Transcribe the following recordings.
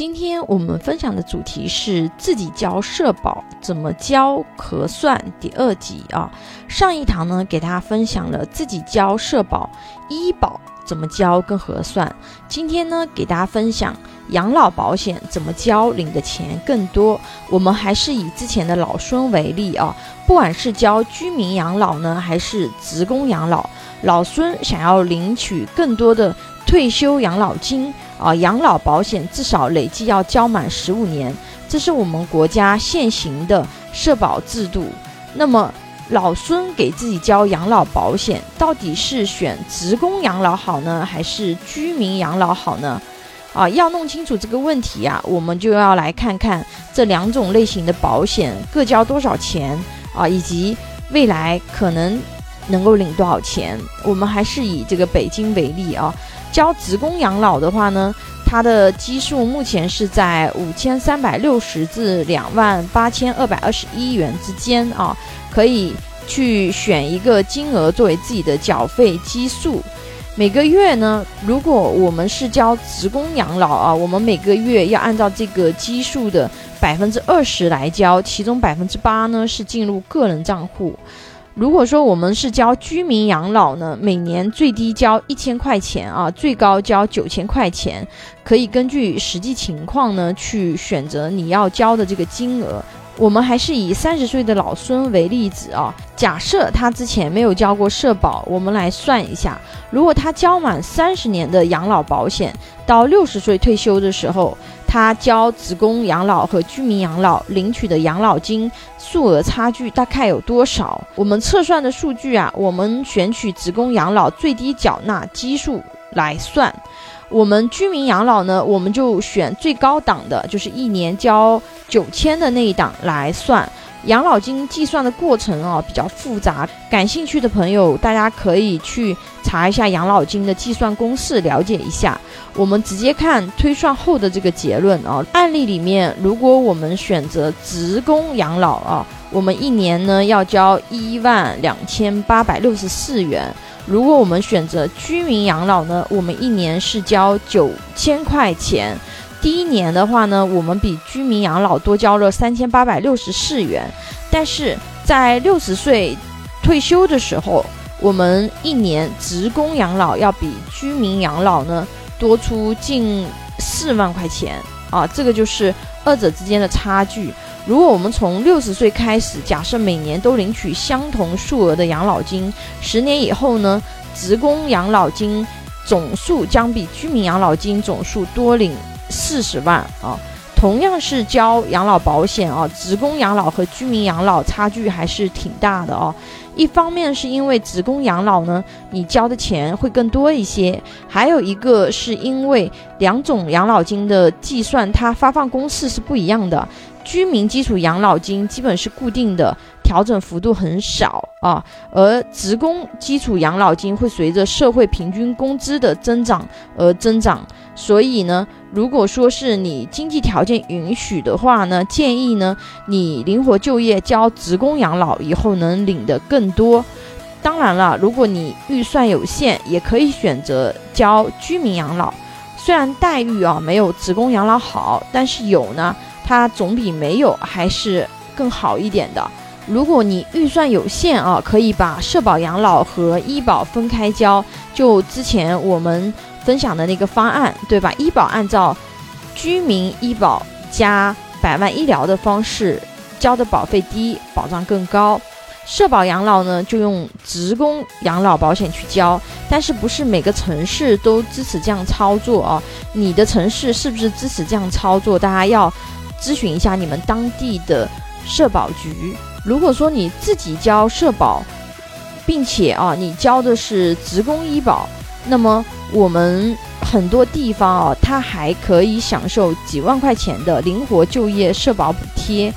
今天我们分享的主题是自己交社保怎么交核算第二集啊。上一堂呢，给大家分享了自己交社保医保怎么交跟核算。今天呢，给大家分享养老保险怎么交，领的钱更多。我们还是以之前的老孙为例啊，不管是交居民养老呢，还是职工养老，老孙想要领取更多的退休养老金。啊，养老保险至少累计要交满十五年，这是我们国家现行的社保制度。那么，老孙给自己交养老保险，到底是选职工养老好呢，还是居民养老好呢？啊，要弄清楚这个问题啊，我们就要来看看这两种类型的保险各交多少钱啊，以及未来可能能够领多少钱。我们还是以这个北京为例啊。交职工养老的话呢，它的基数目前是在五千三百六十至两万八千二百二十一元之间啊，可以去选一个金额作为自己的缴费基数。每个月呢，如果我们是交职工养老啊，我们每个月要按照这个基数的百分之二十来交，其中百分之八呢是进入个人账户。如果说我们是交居民养老呢，每年最低交一千块钱啊，最高交九千块钱，可以根据实际情况呢去选择你要交的这个金额。我们还是以三十岁的老孙为例子啊，假设他之前没有交过社保，我们来算一下，如果他交满三十年的养老保险，到六十岁退休的时候。他交职工养老和居民养老领取的养老金数额差距大概有多少？我们测算的数据啊，我们选取职工养老最低缴纳基数来算，我们居民养老呢，我们就选最高档的，就是一年交九千的那一档来算。养老金计算的过程啊比较复杂，感兴趣的朋友大家可以去查一下养老金的计算公式，了解一下。我们直接看推算后的这个结论啊。案例里面，如果我们选择职工养老啊，我们一年呢要交一万两千八百六十四元；如果我们选择居民养老呢，我们一年是交九千块钱。第一年的话呢，我们比居民养老多交了三千八百六十四元，但是在六十岁退休的时候，我们一年职工养老要比居民养老呢多出近四万块钱啊，这个就是二者之间的差距。如果我们从六十岁开始，假设每年都领取相同数额的养老金，十年以后呢，职工养老金总数将比居民养老金总数多领。四十万啊，同样是交养老保险啊，职工养老和居民养老差距还是挺大的哦。一方面是因为职工养老呢，你交的钱会更多一些；还有一个是因为两种养老金的计算，它发放公式是不一样的。居民基础养老金基本是固定的，调整幅度很少啊，而职工基础养老金会随着社会平均工资的增长而增长。所以呢，如果说是你经济条件允许的话呢，建议呢你灵活就业交职工养老以后能领的更多。当然了，如果你预算有限，也可以选择交居民养老，虽然待遇啊没有职工养老好，但是有呢。它总比没有还是更好一点的。如果你预算有限啊，可以把社保养老和医保分开交，就之前我们分享的那个方案，对吧？医保按照居民医保加百万医疗的方式交的保费低，保障更高。社保养老呢，就用职工养老保险去交，但是不是每个城市都支持这样操作啊？你的城市是不是支持这样操作？大家要。咨询一下你们当地的社保局。如果说你自己交社保，并且啊，你交的是职工医保，那么我们很多地方啊，它还可以享受几万块钱的灵活就业社保补贴。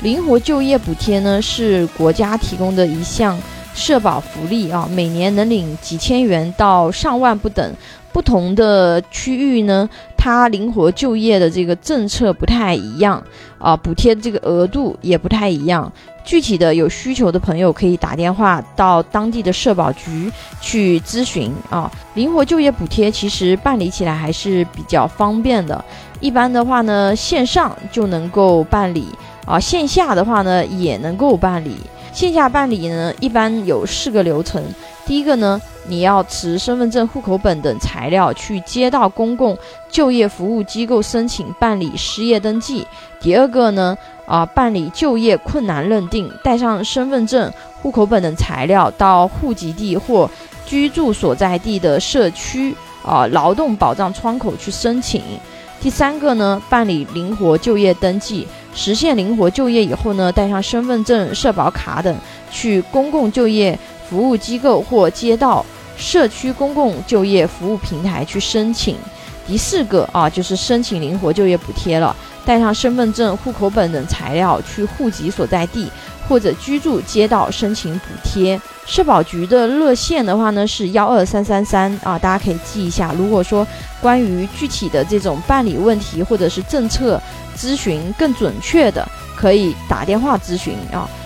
灵活就业补贴呢，是国家提供的一项社保福利啊，每年能领几千元到上万不等。不同的区域呢。它灵活就业的这个政策不太一样啊，补贴这个额度也不太一样。具体的有需求的朋友可以打电话到当地的社保局去咨询啊。灵活就业补贴其实办理起来还是比较方便的，一般的话呢，线上就能够办理啊，线下的话呢也能够办理。线下办理呢，一般有四个流程。第一个呢，你要持身份证、户口本等材料去街道公共就业服务机构申请办理失业登记。第二个呢，啊，办理就业困难认定，带上身份证、户口本等材料到户籍地或居住所在地的社区啊劳动保障窗口去申请。第三个呢，办理灵活就业登记。实现灵活就业以后呢，带上身份证、社保卡等，去公共就业服务机构或街道、社区公共就业服务平台去申请。第四个啊，就是申请灵活就业补贴了，带上身份证、户口本等材料，去户籍所在地或者居住街道申请补贴。社保局的热线的话呢是幺二三三三啊，大家可以记一下。如果说关于具体的这种办理问题或者是政策咨询更准确的，可以打电话咨询啊。